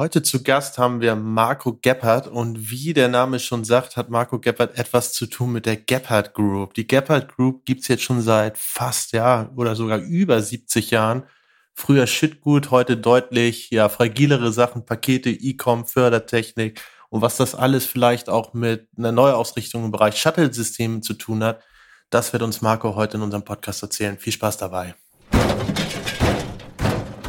Heute zu Gast haben wir Marco Gebhardt und wie der Name schon sagt, hat Marco Gebhardt etwas zu tun mit der Gebhardt Group. Die Gebhardt Group gibt's jetzt schon seit fast, ja, oder sogar über 70 Jahren. Früher Shitgut, heute deutlich, ja, fragilere Sachen, Pakete, E-Com, Fördertechnik und was das alles vielleicht auch mit einer Neuausrichtung im Bereich Shuttle-Systemen zu tun hat, das wird uns Marco heute in unserem Podcast erzählen. Viel Spaß dabei.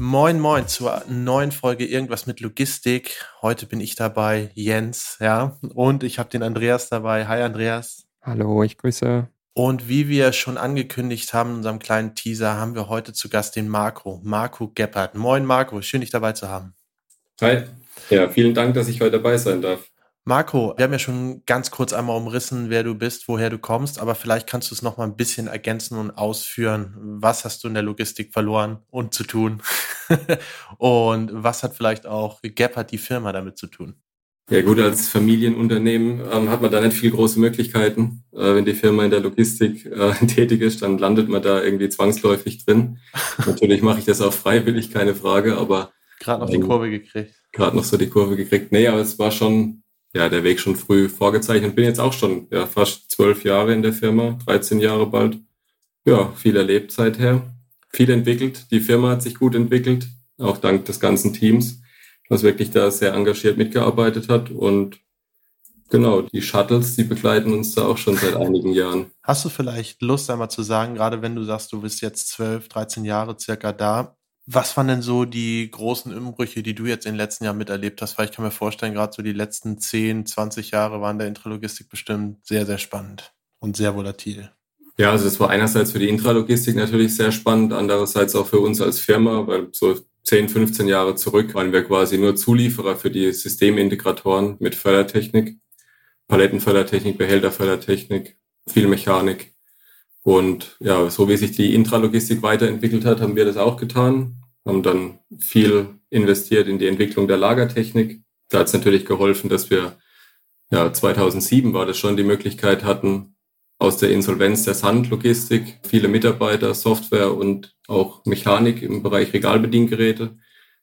Moin, moin zur neuen Folge Irgendwas mit Logistik. Heute bin ich dabei, Jens, ja, und ich habe den Andreas dabei. Hi, Andreas. Hallo, ich grüße. Und wie wir schon angekündigt haben in unserem kleinen Teaser, haben wir heute zu Gast den Marco, Marco Gebhardt. Moin, Marco, schön dich dabei zu haben. Hi. Ja, vielen Dank, dass ich heute dabei sein darf. Marco, wir haben ja schon ganz kurz einmal umrissen, wer du bist, woher du kommst, aber vielleicht kannst du es noch mal ein bisschen ergänzen und ausführen. Was hast du in der Logistik verloren und zu tun? und was hat vielleicht auch Gebhardt die Firma damit zu tun? Ja gut, als Familienunternehmen ähm, hat man da nicht viele große Möglichkeiten. Äh, wenn die Firma in der Logistik äh, tätig ist, dann landet man da irgendwie zwangsläufig drin. Natürlich mache ich das auch freiwillig, keine Frage, aber gerade noch ähm, die Kurve gekriegt. Gerade noch so die Kurve gekriegt. Nee, aber es war schon ja, der Weg schon früh vorgezeichnet. Bin jetzt auch schon ja, fast zwölf Jahre in der Firma, 13 Jahre bald. Ja, viel erlebt seither, viel entwickelt. Die Firma hat sich gut entwickelt, auch dank des ganzen Teams, was wirklich da sehr engagiert mitgearbeitet hat. Und genau, die Shuttles, die begleiten uns da auch schon seit einigen Jahren. Hast du vielleicht Lust einmal zu sagen, gerade wenn du sagst, du bist jetzt zwölf, 13 Jahre circa da, was waren denn so die großen Umbrüche, die du jetzt in den letzten Jahren miterlebt hast? Weil ich kann mir vorstellen, gerade so die letzten 10, 20 Jahre waren der Intralogistik bestimmt sehr, sehr spannend und sehr volatil. Ja, also das war einerseits für die Intralogistik natürlich sehr spannend, andererseits auch für uns als Firma, weil so 10, 15 Jahre zurück waren wir quasi nur Zulieferer für die Systemintegratoren mit Fördertechnik, Palettenfördertechnik, Behälterfördertechnik, viel Mechanik. Und ja, so wie sich die Intralogistik weiterentwickelt hat, haben wir das auch getan haben dann viel investiert in die Entwicklung der Lagertechnik. Da hat es natürlich geholfen, dass wir, ja, 2007 war das schon die Möglichkeit hatten, aus der Insolvenz der Sandlogistik viele Mitarbeiter, Software und auch Mechanik im Bereich Regalbediengeräte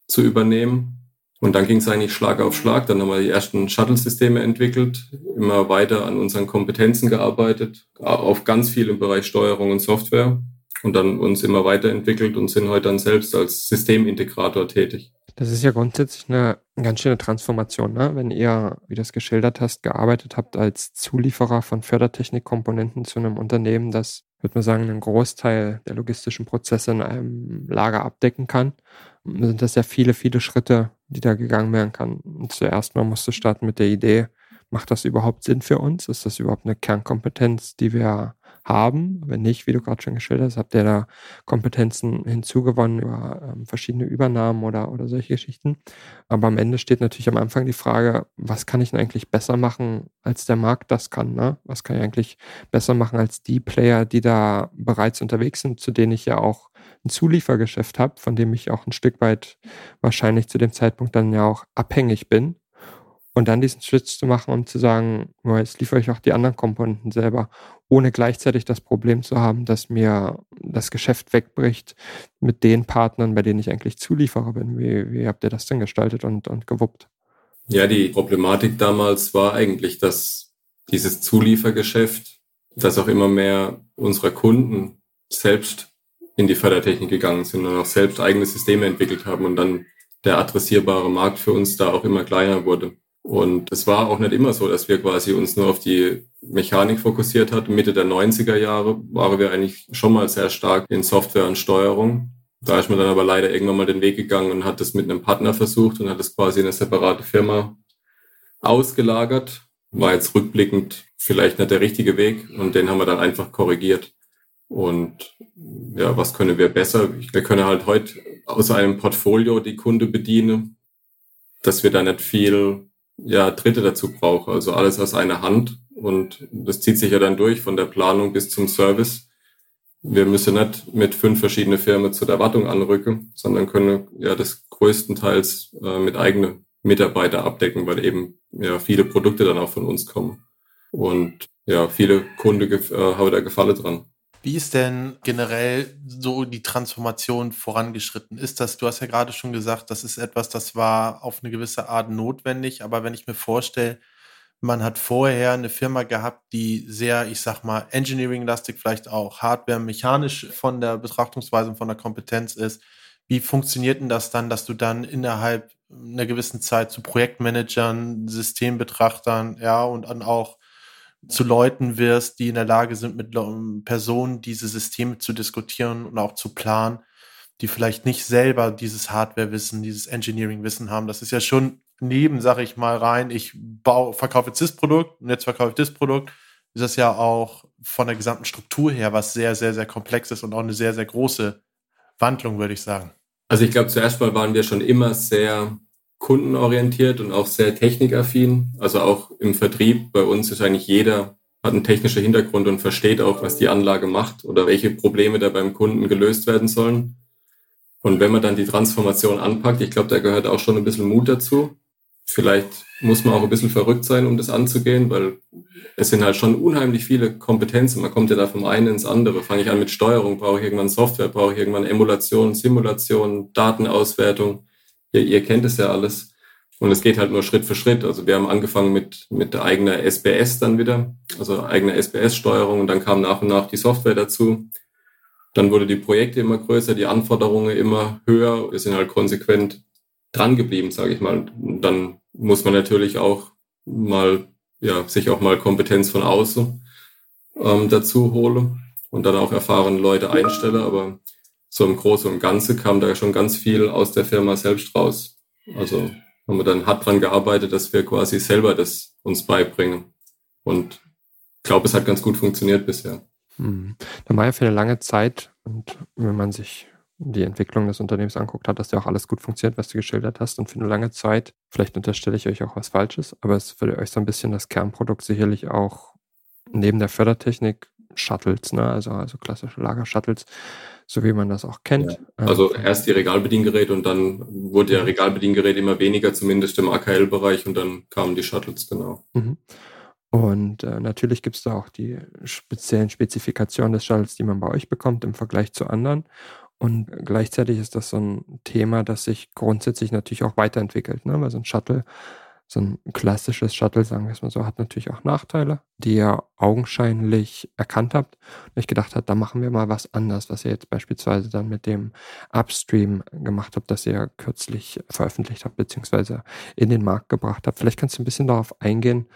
zu übernehmen. Und dann ging es eigentlich Schlag auf Schlag. Dann haben wir die ersten Shuttle-Systeme entwickelt, immer weiter an unseren Kompetenzen gearbeitet, auf ganz viel im Bereich Steuerung und Software und dann uns immer weiterentwickelt und sind heute dann selbst als Systemintegrator tätig. Das ist ja grundsätzlich eine ganz schöne Transformation, ne? wenn ihr, wie du es geschildert hast, gearbeitet habt als Zulieferer von Fördertechnikkomponenten zu einem Unternehmen, das, würde man sagen, einen Großteil der logistischen Prozesse in einem Lager abdecken kann. Sind das ja viele, viele Schritte, die da gegangen werden kann. Und zuerst mal musst du starten mit der Idee, macht das überhaupt Sinn für uns? Ist das überhaupt eine Kernkompetenz, die wir haben. Wenn nicht, wie du gerade schon geschildert hast, habt ihr da Kompetenzen hinzugewonnen über ähm, verschiedene Übernahmen oder, oder solche Geschichten. Aber am Ende steht natürlich am Anfang die Frage, was kann ich denn eigentlich besser machen, als der Markt das kann? Ne? Was kann ich eigentlich besser machen als die Player, die da bereits unterwegs sind, zu denen ich ja auch ein Zuliefergeschäft habe, von dem ich auch ein Stück weit wahrscheinlich zu dem Zeitpunkt dann ja auch abhängig bin und dann diesen Switch zu machen, um zu sagen, jetzt liefere ich auch die anderen Komponenten selber, ohne gleichzeitig das Problem zu haben, dass mir das Geschäft wegbricht mit den Partnern, bei denen ich eigentlich Zulieferer bin. Wie, wie habt ihr das denn gestaltet und, und gewuppt? Ja, die Problematik damals war eigentlich, dass dieses Zuliefergeschäft, dass auch immer mehr unserer Kunden selbst in die Fördertechnik gegangen sind und auch selbst eigene Systeme entwickelt haben und dann der adressierbare Markt für uns da auch immer kleiner wurde. Und es war auch nicht immer so, dass wir quasi uns nur auf die Mechanik fokussiert hatten. Mitte der 90er Jahre waren wir eigentlich schon mal sehr stark in Software und Steuerung. Da ist man dann aber leider irgendwann mal den Weg gegangen und hat das mit einem Partner versucht und hat das quasi in eine separate Firma ausgelagert. War jetzt rückblickend vielleicht nicht der richtige Weg und den haben wir dann einfach korrigiert. Und ja, was können wir besser? Wir können halt heute aus einem Portfolio die Kunde bedienen dass wir da nicht viel ja, Dritte dazu brauchen. Also alles aus einer Hand. Und das zieht sich ja dann durch von der Planung bis zum Service. Wir müssen nicht mit fünf verschiedenen Firmen zur Erwartung anrücken, sondern können ja das größtenteils äh, mit eigenen Mitarbeiter abdecken, weil eben ja viele Produkte dann auch von uns kommen. Und ja, viele Kunden äh, haben da Gefallen dran. Wie ist denn generell so die Transformation vorangeschritten? Ist das, du hast ja gerade schon gesagt, das ist etwas, das war auf eine gewisse Art notwendig, aber wenn ich mir vorstelle, man hat vorher eine Firma gehabt, die sehr, ich sag mal, engineering-lastig, vielleicht auch hardware-mechanisch von der Betrachtungsweise und von der Kompetenz ist. Wie funktioniert denn das dann, dass du dann innerhalb einer gewissen Zeit zu Projektmanagern, Systembetrachtern, ja, und dann auch zu Leuten wirst, die in der Lage sind, mit Personen diese Systeme zu diskutieren und auch zu planen, die vielleicht nicht selber dieses Hardware-Wissen, dieses Engineering-Wissen haben. Das ist ja schon neben, sage ich mal, rein, ich baue, verkaufe jetzt das Produkt und jetzt verkaufe ich das Produkt, ist das ja auch von der gesamten Struktur her was sehr, sehr, sehr komplex ist und auch eine sehr, sehr große Wandlung, würde ich sagen. Also ich glaube, zuerst mal waren wir schon immer sehr kundenorientiert und auch sehr technikaffin. Also auch im Vertrieb bei uns ist eigentlich jeder hat einen technischen Hintergrund und versteht auch, was die Anlage macht oder welche Probleme da beim Kunden gelöst werden sollen. Und wenn man dann die Transformation anpackt, ich glaube, da gehört auch schon ein bisschen Mut dazu. Vielleicht muss man auch ein bisschen verrückt sein, um das anzugehen, weil es sind halt schon unheimlich viele Kompetenzen. Man kommt ja da vom einen ins andere. Fange ich an mit Steuerung, brauche ich irgendwann Software, brauche ich irgendwann Emulation, Simulation, Datenauswertung ihr, ihr kennt es ja alles. Und es geht halt nur Schritt für Schritt. Also wir haben angefangen mit, mit der eigenen SBS dann wieder, also eigener SBS-Steuerung und dann kam nach und nach die Software dazu. Dann wurde die Projekte immer größer, die Anforderungen immer höher. Wir sind halt konsequent dran geblieben, sage ich mal. Und dann muss man natürlich auch mal, ja, sich auch mal Kompetenz von außen ähm, dazu holen und dann auch erfahrene Leute einstellen. Aber so im Großen und Ganzen kam da schon ganz viel aus der Firma selbst raus. Also haben wir dann hart dran gearbeitet, dass wir quasi selber das uns beibringen. Und ich glaube, es hat ganz gut funktioniert bisher. Hm. Da war ja für eine lange Zeit, und wenn man sich die Entwicklung des Unternehmens anguckt, hat das ja auch alles gut funktioniert, was du geschildert hast. Und für eine lange Zeit, vielleicht unterstelle ich euch auch was Falsches, aber es würde euch so ein bisschen das Kernprodukt sicherlich auch neben der Fördertechnik Shuttles, ne? also, also klassische Lagershuttles, so wie man das auch kennt. Ja. Also ähm, erst die Regalbediengeräte und dann wurde ja Regalbediengerät immer weniger, zumindest im AKL-Bereich und dann kamen die Shuttles, genau. Mhm. Und äh, natürlich gibt es da auch die speziellen Spezifikationen des Shuttles, die man bei euch bekommt im Vergleich zu anderen. Und gleichzeitig ist das so ein Thema, das sich grundsätzlich natürlich auch weiterentwickelt, ne? weil so ein Shuttle so ein klassisches Shuttle, sagen wir es mal so, hat natürlich auch Nachteile, die ihr augenscheinlich erkannt habt. Und ich gedacht habe, da machen wir mal was anders, was ihr jetzt beispielsweise dann mit dem Upstream gemacht habt, das ihr kürzlich veröffentlicht habt, beziehungsweise in den Markt gebracht habt. Vielleicht kannst du ein bisschen darauf eingehen,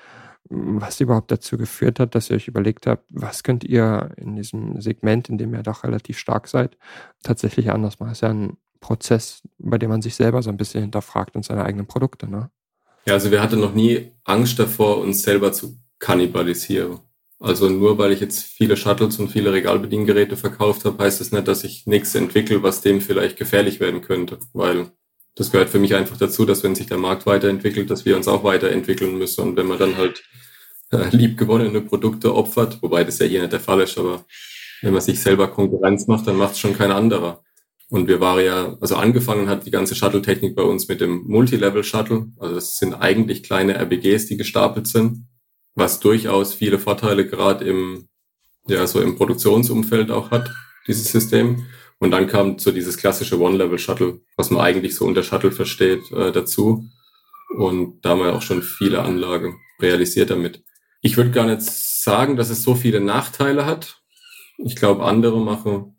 was überhaupt dazu geführt hat, dass ihr euch überlegt habt, was könnt ihr in diesem Segment, in dem ihr doch relativ stark seid, tatsächlich anders machen. Das ist ja ein Prozess, bei dem man sich selber so ein bisschen hinterfragt und seine eigenen Produkte, ne? Ja, also wir hatten noch nie Angst davor, uns selber zu kannibalisieren. Also nur weil ich jetzt viele Shuttles und viele Regalbediengeräte verkauft habe, heißt das nicht, dass ich nichts entwickle, was dem vielleicht gefährlich werden könnte. Weil das gehört für mich einfach dazu, dass wenn sich der Markt weiterentwickelt, dass wir uns auch weiterentwickeln müssen. Und wenn man dann halt äh, liebgewonnene Produkte opfert, wobei das ja hier nicht der Fall ist, aber wenn man sich selber Konkurrenz macht, dann macht es schon kein anderer. Und wir waren ja, also angefangen hat die ganze Shuttle-Technik bei uns mit dem Multilevel-Shuttle. Also das sind eigentlich kleine RBGs, die gestapelt sind, was durchaus viele Vorteile gerade im, ja, so im Produktionsumfeld auch hat, dieses System. Und dann kam so dieses klassische One-Level-Shuttle, was man eigentlich so unter Shuttle versteht, äh, dazu. Und da haben wir auch schon viele Anlagen realisiert damit. Ich würde gar nicht sagen, dass es so viele Nachteile hat. Ich glaube, andere machen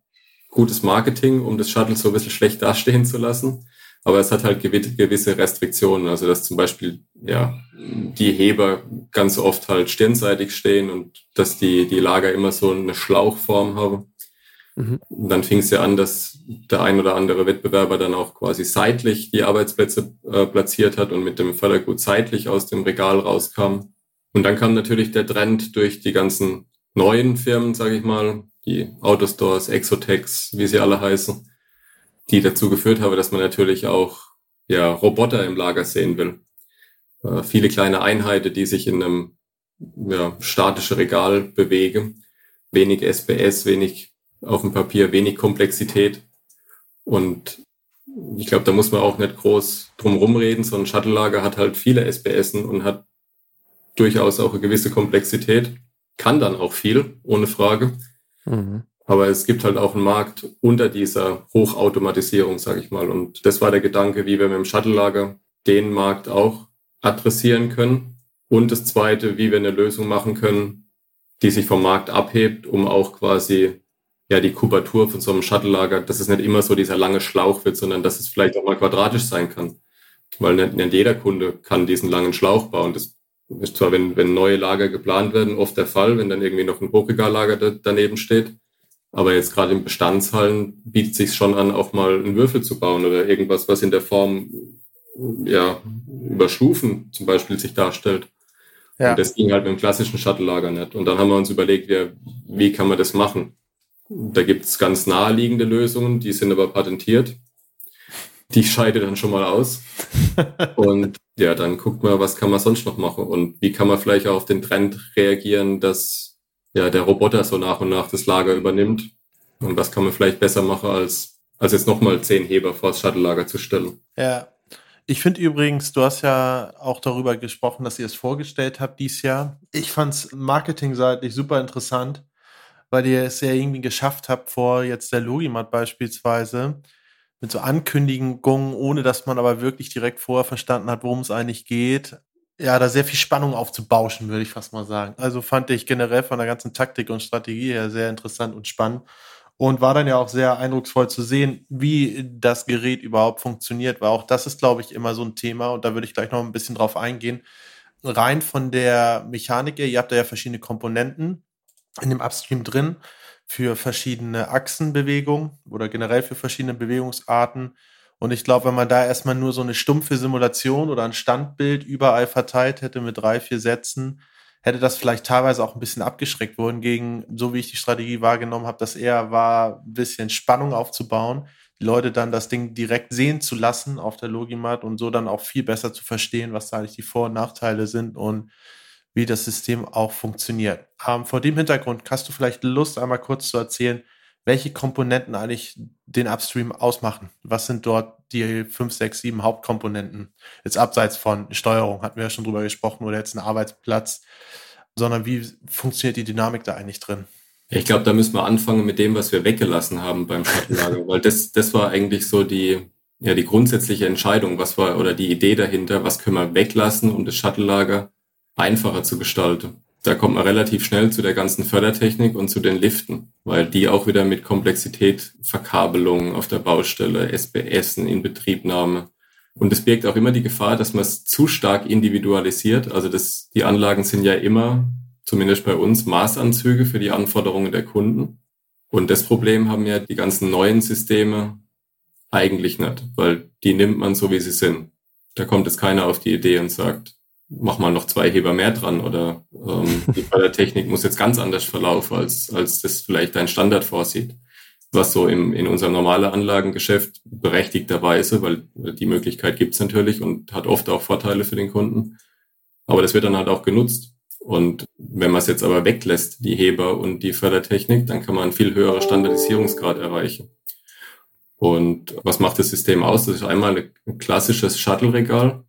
gutes Marketing, um das Shuttle so ein bisschen schlecht dastehen zu lassen. Aber es hat halt gewisse Restriktionen, also dass zum Beispiel ja die Heber ganz oft halt stirnseitig stehen und dass die die Lager immer so eine Schlauchform haben. Mhm. Dann fing es ja an, dass der ein oder andere Wettbewerber dann auch quasi seitlich die Arbeitsplätze äh, platziert hat und mit dem Fördergut seitlich aus dem Regal rauskam. Und dann kam natürlich der Trend durch die ganzen neuen Firmen, sage ich mal, die Autostores, Exotex, wie sie alle heißen, die dazu geführt haben, dass man natürlich auch ja, Roboter im Lager sehen will. Äh, viele kleine Einheiten, die sich in einem ja, statischen Regal bewegen. Wenig SPS, wenig auf dem Papier, wenig Komplexität. Und ich glaube, da muss man auch nicht groß drum rumreden. So ein Shuttle-Lager hat halt viele SPS und hat durchaus auch eine gewisse Komplexität. Kann dann auch viel, ohne Frage. Mhm. Aber es gibt halt auch einen Markt unter dieser Hochautomatisierung, sage ich mal. Und das war der Gedanke, wie wir mit dem Shuttle-Lager den Markt auch adressieren können. Und das Zweite, wie wir eine Lösung machen können, die sich vom Markt abhebt, um auch quasi ja die Kubatur von so einem Shuttle-Lager, dass es nicht immer so dieser lange Schlauch wird, sondern dass es vielleicht auch mal quadratisch sein kann. Weil nicht, nicht jeder Kunde kann diesen langen Schlauch bauen. Das ist zwar, wenn, wenn neue Lager geplant werden, oft der Fall, wenn dann irgendwie noch ein Hochregallager da, daneben steht. Aber jetzt gerade in Bestandshallen bietet sich schon an, auch mal einen Würfel zu bauen oder irgendwas, was in der Form ja über Stufen zum Beispiel sich darstellt. Ja. Und das ging halt mit dem klassischen Shuttle-Lager nicht. Und dann haben wir uns überlegt, wie, wie kann man das machen? Da gibt es ganz naheliegende Lösungen, die sind aber patentiert. Die scheide dann schon mal aus. und ja, dann guckt man, was kann man sonst noch machen und wie kann man vielleicht auch auf den Trend reagieren, dass ja der Roboter so nach und nach das Lager übernimmt. Und was kann man vielleicht besser machen, als, als jetzt nochmal zehn Heber vor das Shuttle-Lager zu stellen. Ja, ich finde übrigens, du hast ja auch darüber gesprochen, dass ihr es vorgestellt habt dieses Jahr. Ich fand es marketingseitig super interessant, weil ihr es ja irgendwie geschafft habt, vor jetzt der Logimat beispielsweise, mit so Ankündigungen, ohne dass man aber wirklich direkt vorher verstanden hat, worum es eigentlich geht, ja, da sehr viel Spannung aufzubauschen, würde ich fast mal sagen. Also fand ich generell von der ganzen Taktik und Strategie her sehr interessant und spannend und war dann ja auch sehr eindrucksvoll zu sehen, wie das Gerät überhaupt funktioniert, weil auch das ist, glaube ich, immer so ein Thema und da würde ich gleich noch ein bisschen drauf eingehen. Rein von der Mechanik her, ihr habt da ja verschiedene Komponenten in dem Upstream drin für verschiedene Achsenbewegungen oder generell für verschiedene Bewegungsarten. Und ich glaube, wenn man da erstmal nur so eine stumpfe Simulation oder ein Standbild überall verteilt hätte mit drei, vier Sätzen, hätte das vielleicht teilweise auch ein bisschen abgeschreckt worden gegen, so wie ich die Strategie wahrgenommen habe, dass eher war, ein bisschen Spannung aufzubauen, die Leute dann das Ding direkt sehen zu lassen auf der Logimat und so dann auch viel besser zu verstehen, was da eigentlich die Vor- und Nachteile sind und wie das System auch funktioniert. Ähm, vor dem Hintergrund hast du vielleicht Lust, einmal kurz zu erzählen, welche Komponenten eigentlich den Upstream ausmachen. Was sind dort die fünf, sechs, sieben Hauptkomponenten? Jetzt abseits von Steuerung, hatten wir ja schon drüber gesprochen, oder jetzt ein Arbeitsplatz, sondern wie funktioniert die Dynamik da eigentlich drin? Ich glaube, da müssen wir anfangen mit dem, was wir weggelassen haben beim Schattenlager, weil das, das war eigentlich so die, ja, die grundsätzliche Entscheidung, was war, oder die Idee dahinter, was können wir weglassen, um das Shuttle-Lager einfacher zu gestalten da kommt man relativ schnell zu der ganzen Fördertechnik und zu den Liften, weil die auch wieder mit Komplexität, Verkabelung auf der Baustelle, SBS, in Betriebnahme. Und es birgt auch immer die Gefahr, dass man es zu stark individualisiert. Also das, die Anlagen sind ja immer, zumindest bei uns, Maßanzüge für die Anforderungen der Kunden. Und das Problem haben ja die ganzen neuen Systeme eigentlich nicht, weil die nimmt man so, wie sie sind. Da kommt jetzt keiner auf die Idee und sagt, mach mal noch zwei Heber mehr dran oder ähm, die Fördertechnik muss jetzt ganz anders verlaufen, als, als das vielleicht dein Standard vorsieht. Was so im, in unserem normalen Anlagengeschäft berechtigterweise, weil die Möglichkeit gibt's natürlich und hat oft auch Vorteile für den Kunden. Aber das wird dann halt auch genutzt. Und wenn man es jetzt aber weglässt, die Heber und die Fördertechnik, dann kann man einen viel höheren Standardisierungsgrad erreichen. Und was macht das System aus? Das ist einmal ein klassisches Shuttle-Regal,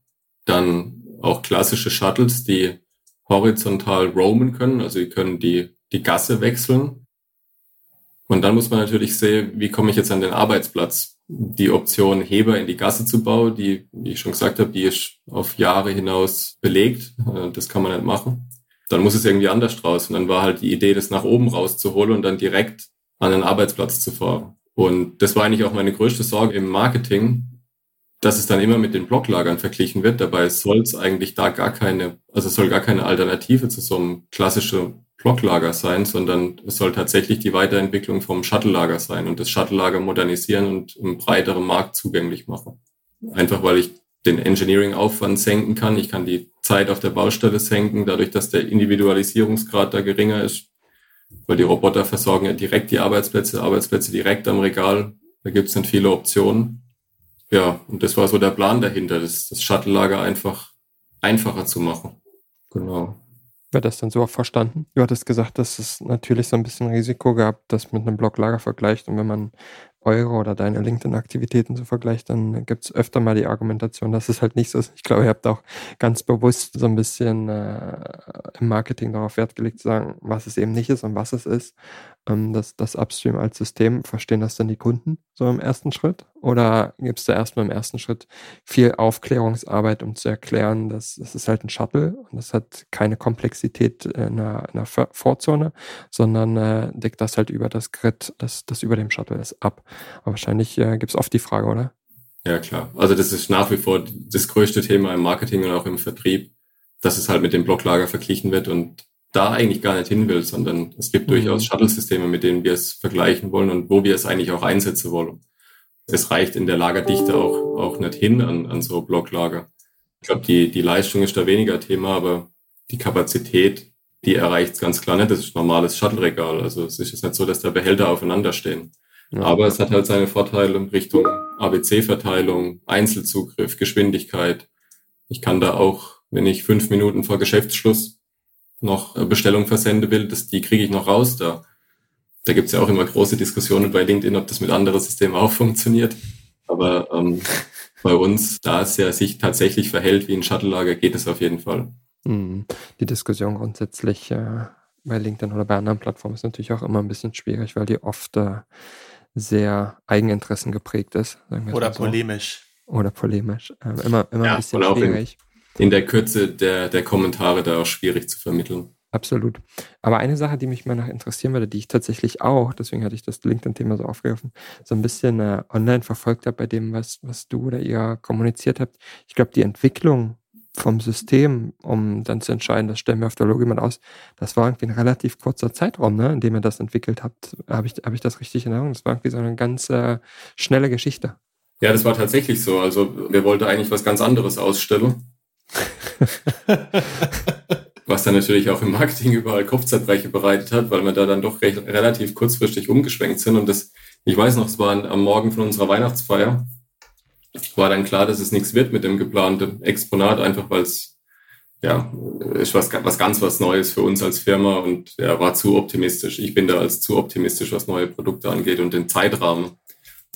dann auch klassische Shuttles, die horizontal roamen können, also die können die, die Gasse wechseln. Und dann muss man natürlich sehen, wie komme ich jetzt an den Arbeitsplatz? Die Option Heber in die Gasse zu bauen, die, wie ich schon gesagt habe, die ist auf Jahre hinaus belegt. Äh, das kann man nicht machen. Dann muss es irgendwie anders raus. Und dann war halt die Idee, das nach oben rauszuholen und dann direkt an den Arbeitsplatz zu fahren. Und das war eigentlich auch meine größte Sorge im Marketing, dass es dann immer mit den Blocklagern verglichen wird. Dabei soll es eigentlich da gar keine, also soll gar keine Alternative zu so einem klassischen Blocklager sein, sondern es soll tatsächlich die Weiterentwicklung vom Shuttle-Lager sein und das Shuttle-Lager modernisieren und im breiteren Markt zugänglich machen. Einfach weil ich den Engineering-Aufwand senken kann. Ich kann die Zeit auf der Baustelle senken, dadurch, dass der Individualisierungsgrad da geringer ist, weil die Roboter versorgen ja direkt die Arbeitsplätze, Arbeitsplätze direkt am Regal. Da gibt es dann viele Optionen. Ja, und das war so der Plan dahinter, das, das Shuttle-Lager einfach einfacher zu machen. Genau. Wird das dann so auch verstanden? Du hattest gesagt, dass es natürlich so ein bisschen Risiko gab, das mit einem Blocklager vergleicht. Und wenn man eure oder deine LinkedIn-Aktivitäten so vergleicht, dann gibt es öfter mal die Argumentation, dass es halt nicht so ist. Ich glaube, ihr habt auch ganz bewusst so ein bisschen äh, im Marketing darauf Wert gelegt, zu sagen, was es eben nicht ist und was es ist. Ähm, das, das Upstream als System, verstehen das dann die Kunden so im ersten Schritt? Oder gibt es da erstmal im ersten Schritt viel Aufklärungsarbeit, um zu erklären, dass es ist halt ein Shuttle und es hat keine Komplexität in einer, in einer Vorzone, sondern äh, deckt das halt über das Grid, das, das über dem Shuttle ist, ab. Aber wahrscheinlich äh, gibt es oft die Frage, oder? Ja, klar. Also das ist nach wie vor das größte Thema im Marketing und auch im Vertrieb, dass es halt mit dem Blocklager verglichen wird und da eigentlich gar nicht hin will, sondern es gibt mhm. durchaus Shuttle-Systeme, mit denen wir es vergleichen wollen und wo wir es eigentlich auch einsetzen wollen. Es reicht in der Lagerdichte auch, auch nicht hin an, an so Blocklager. Ich glaube, die, die Leistung ist da weniger Thema, aber die Kapazität, die erreicht es ganz klar nicht. Das ist normales Shuttle-Regal. Also es ist jetzt nicht so, dass da Behälter aufeinander stehen. Ja. Aber es hat halt seine Vorteile in Richtung ABC-Verteilung, Einzelzugriff, Geschwindigkeit. Ich kann da auch, wenn ich fünf Minuten vor Geschäftsschluss noch Bestellung versenden will, das, die kriege ich noch raus. Da, da gibt's ja auch immer große Diskussionen bei LinkedIn, ob das mit anderen Systemen auch funktioniert. Aber ähm, bei uns, da es ja sich tatsächlich verhält wie ein Shuttle-Lager, geht es auf jeden Fall. Hm. Die Diskussion grundsätzlich äh, bei LinkedIn oder bei anderen Plattformen ist natürlich auch immer ein bisschen schwierig, weil die oft äh, sehr Eigeninteressen geprägt ist. Oder so. polemisch. Oder polemisch. Ähm, immer immer ja, ein bisschen schwierig. In, der Kürze der, der Kommentare da auch schwierig zu vermitteln. Absolut. Aber eine Sache, die mich mal noch interessieren würde, die ich tatsächlich auch, deswegen hatte ich das LinkedIn-Thema so aufgegriffen, so ein bisschen äh, online verfolgt habe bei dem, was, was du oder ihr kommuniziert habt. Ich glaube, die Entwicklung vom System, um dann zu entscheiden, das stellen wir auf der Logik aus, das war irgendwie ein relativ kurzer Zeitraum, ne, in dem ihr das entwickelt habt. Habe ich, hab ich das richtig in Erinnerung? Das war irgendwie so eine ganz äh, schnelle Geschichte. Ja, das war tatsächlich so. Also wir wollten eigentlich was ganz anderes ausstellen. was dann natürlich auch im Marketing überall Kopfzeitbreche bereitet hat, weil wir da dann doch recht, relativ kurzfristig umgeschwenkt sind. Und das, ich weiß noch, es war am Morgen von unserer Weihnachtsfeier war dann klar, dass es nichts wird mit dem geplanten Exponat, einfach weil es ja ist was, was ganz was Neues für uns als Firma und er ja, war zu optimistisch. Ich bin da als zu optimistisch, was neue Produkte angeht und den Zeitrahmen,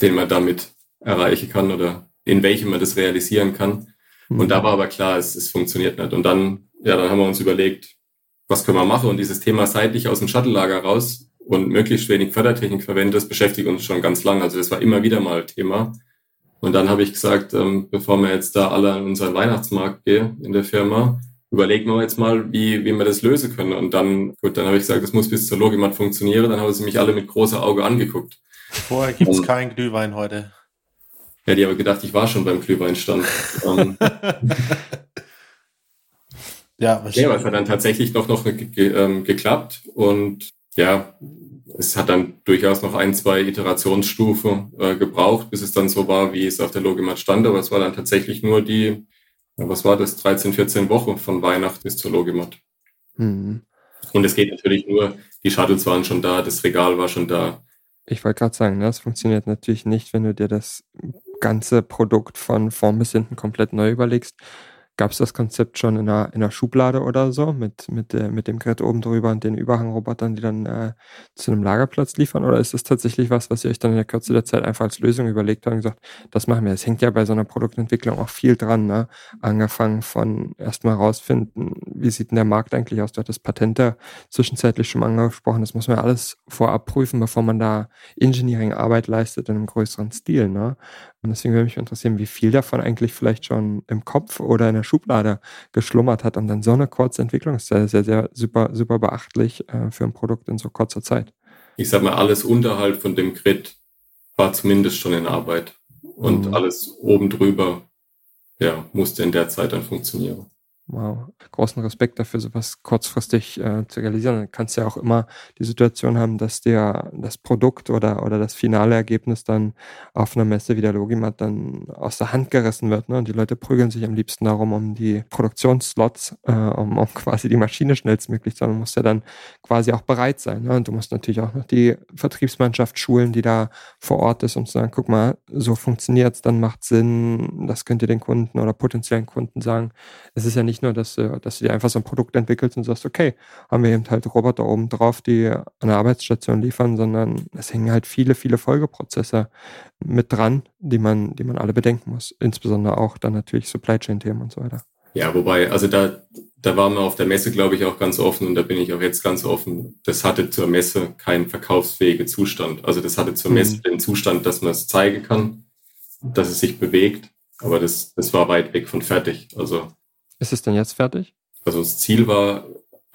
den man damit erreichen kann oder in welchem man das realisieren kann. Mhm. Und da war aber klar, es, es funktioniert nicht. Und dann, ja, dann haben wir uns überlegt, was können wir machen? Und dieses Thema seitlich aus dem Shuttle-Lager raus und möglichst wenig Fördertechnik verwenden, das beschäftigt uns schon ganz lang. Also das war immer wieder mal Thema. Und dann habe ich gesagt, ähm, bevor wir jetzt da alle an unseren Weihnachtsmarkt gehen in der Firma, überlegen wir jetzt mal, wie, wie wir das lösen können. Und dann, gut, dann habe ich gesagt, das muss bis zur Logimat funktionieren. Dann haben sie mich alle mit großer Auge angeguckt. Vorher gibt es keinen Glühwein heute. Ja, die haben gedacht, ich war schon beim Glühweinstand. Ähm, ja, wahrscheinlich. Ja, aber es hat dann tatsächlich doch noch ge ge ähm, geklappt. Und ja, es hat dann durchaus noch ein, zwei Iterationsstufen äh, gebraucht, bis es dann so war, wie es auf der Logimat stand. Aber es war dann tatsächlich nur die, was war das, 13, 14 Wochen von Weihnachten bis zur Logimat. Mhm. Und es geht natürlich nur, die Shuttles waren schon da, das Regal war schon da. Ich wollte gerade sagen, das funktioniert natürlich nicht, wenn du dir das ganze Produkt von vorn bis hinten komplett neu überlegst. Gab es das Konzept schon in einer, in einer Schublade oder so, mit, mit, äh, mit dem Gerät oben drüber und den Überhangrobotern, die dann äh, zu einem Lagerplatz liefern? Oder ist das tatsächlich was, was ihr euch dann in der Kürze der Zeit einfach als Lösung überlegt habt und gesagt, das machen wir? Es hängt ja bei so einer Produktentwicklung auch viel dran, ne? Angefangen von erstmal rausfinden, wie sieht denn der Markt eigentlich aus? Du hattest Patente zwischenzeitlich schon angesprochen. Das muss man ja alles vorab prüfen, bevor man da Engineering-Arbeit leistet in einem größeren Stil, ne? Und deswegen würde mich interessieren, wie viel davon eigentlich vielleicht schon im Kopf oder in der Schublade geschlummert hat und dann so eine kurze Entwicklung ist sehr, sehr, sehr super, super beachtlich äh, für ein Produkt in so kurzer Zeit. Ich sag mal, alles unterhalb von dem Grid war zumindest schon in Arbeit und mhm. alles oben drüber, ja, musste in der Zeit dann funktionieren. Wow, großen Respekt dafür, sowas kurzfristig äh, zu realisieren. Dann kannst du ja auch immer die Situation haben, dass dir das Produkt oder, oder das finale Ergebnis dann auf einer Messe wie der Logimat dann aus der Hand gerissen wird. Ne? Und die Leute prügeln sich am liebsten darum, um die Produktionsslots, äh, um, um quasi die Maschine schnellstmöglich zu haben. Du musst ja dann quasi auch bereit sein. Ne? Und du musst natürlich auch noch die Vertriebsmannschaft schulen, die da vor Ort ist, um zu sagen, guck mal, so funktioniert's, dann macht Sinn, das könnt ihr den Kunden oder potenziellen Kunden sagen. Es ist ja nicht nicht nur, dass, dass du dir einfach so ein Produkt entwickelst und sagst, okay, haben wir eben halt Roboter oben drauf, die an der Arbeitsstation liefern, sondern es hängen halt viele, viele Folgeprozesse mit dran, die man, die man alle bedenken muss. Insbesondere auch dann natürlich Supply Chain Themen und so weiter. Ja, wobei, also da, da waren wir auf der Messe, glaube ich, auch ganz offen und da bin ich auch jetzt ganz offen. Das hatte zur Messe keinen verkaufsfähigen Zustand. Also das hatte zur Messe mhm. den Zustand, dass man es zeigen kann, dass es sich bewegt, aber das, das war weit weg von fertig. Also ist es denn jetzt fertig? Also das Ziel war,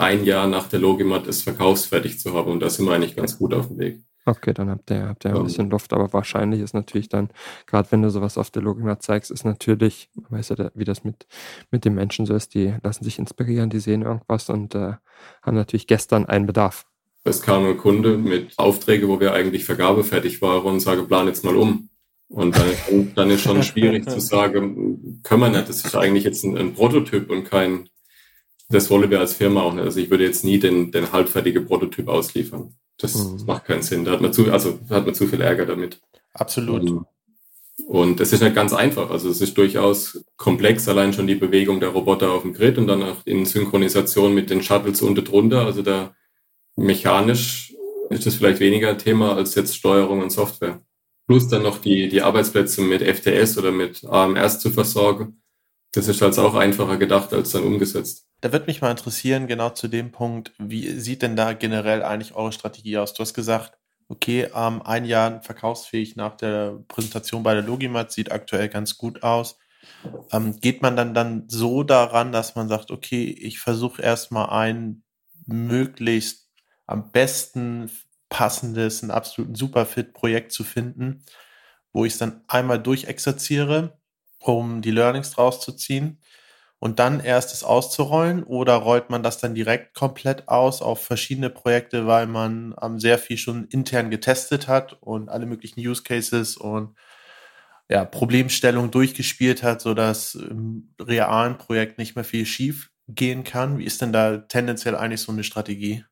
ein Jahr nach der Logimat es verkaufsfertig zu haben und da sind wir eigentlich ganz gut auf dem Weg. Okay, dann habt ihr, habt ihr ein um, bisschen Luft, aber wahrscheinlich ist natürlich dann, gerade wenn du sowas auf der Logimat zeigst, ist natürlich, man weiß ja, wie das mit, mit den Menschen so ist, die lassen sich inspirieren, die sehen irgendwas und äh, haben natürlich gestern einen Bedarf. Es kam ein Kunde mit Aufträge, wo wir eigentlich vergabefertig waren und sage, plan jetzt mal um. Und dann, dann ist schon schwierig zu sagen, können wir nicht, das ist eigentlich jetzt ein, ein, Prototyp und kein, das wollen wir als Firma auch nicht. Also ich würde jetzt nie den, den halbfertigen Prototyp ausliefern. Das mhm. macht keinen Sinn. Da hat man zu, also da hat man zu viel Ärger damit. Absolut. Und, und es ist nicht ganz einfach. Also es ist durchaus komplex, allein schon die Bewegung der Roboter auf dem Grid und dann auch in Synchronisation mit den Shuttles unten drunter. Also da mechanisch ist das vielleicht weniger Thema als jetzt Steuerung und Software plus dann noch die, die Arbeitsplätze mit FTS oder mit AMRs zu versorgen. Das ist halt auch einfacher gedacht als dann umgesetzt. Da wird mich mal interessieren, genau zu dem Punkt, wie sieht denn da generell eigentlich eure Strategie aus? Du hast gesagt, okay, ähm, ein Jahr verkaufsfähig nach der Präsentation bei der Logimat sieht aktuell ganz gut aus. Ähm, geht man dann dann so daran, dass man sagt, okay, ich versuche erstmal ein möglichst am besten passendes, ein absoluten Superfit-Projekt zu finden, wo ich es dann einmal durchexerziere, um die Learnings draus zu ziehen und dann erst es auszurollen oder rollt man das dann direkt komplett aus auf verschiedene Projekte, weil man ähm, sehr viel schon intern getestet hat und alle möglichen Use Cases und ja, Problemstellungen durchgespielt hat, sodass im realen Projekt nicht mehr viel schief gehen kann. Wie ist denn da tendenziell eigentlich so eine Strategie?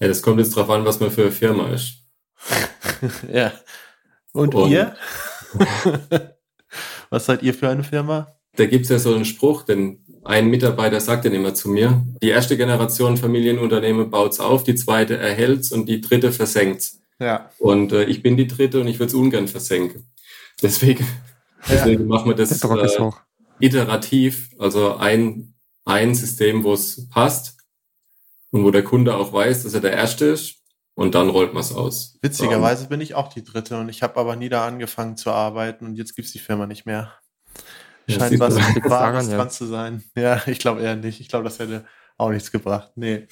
Ja, das kommt jetzt drauf an, was man für eine Firma ist. ja. Und, Und ihr? was seid ihr für eine Firma? Da gibt's ja so einen Spruch, denn ein Mitarbeiter sagt dann immer zu mir, die erste Generation Familienunternehmen baut's auf, die zweite erhält's und die dritte versenkt's. Ja. Und äh, ich bin die dritte und ich würde es ungern versenken. Deswegen, deswegen ja. machen wir das äh, iterativ, also ein, ein System, wo es passt und wo der Kunde auch weiß, dass er der Erste ist und dann rollt man es aus. Witzigerweise um, bin ich auch die Dritte und ich habe aber nie da angefangen zu arbeiten und jetzt gibt's die Firma nicht mehr. Scheint was Wahres dran zu sein. Ja, ich glaube eher nicht. Ich glaube, das hätte auch nichts gebracht. Nee.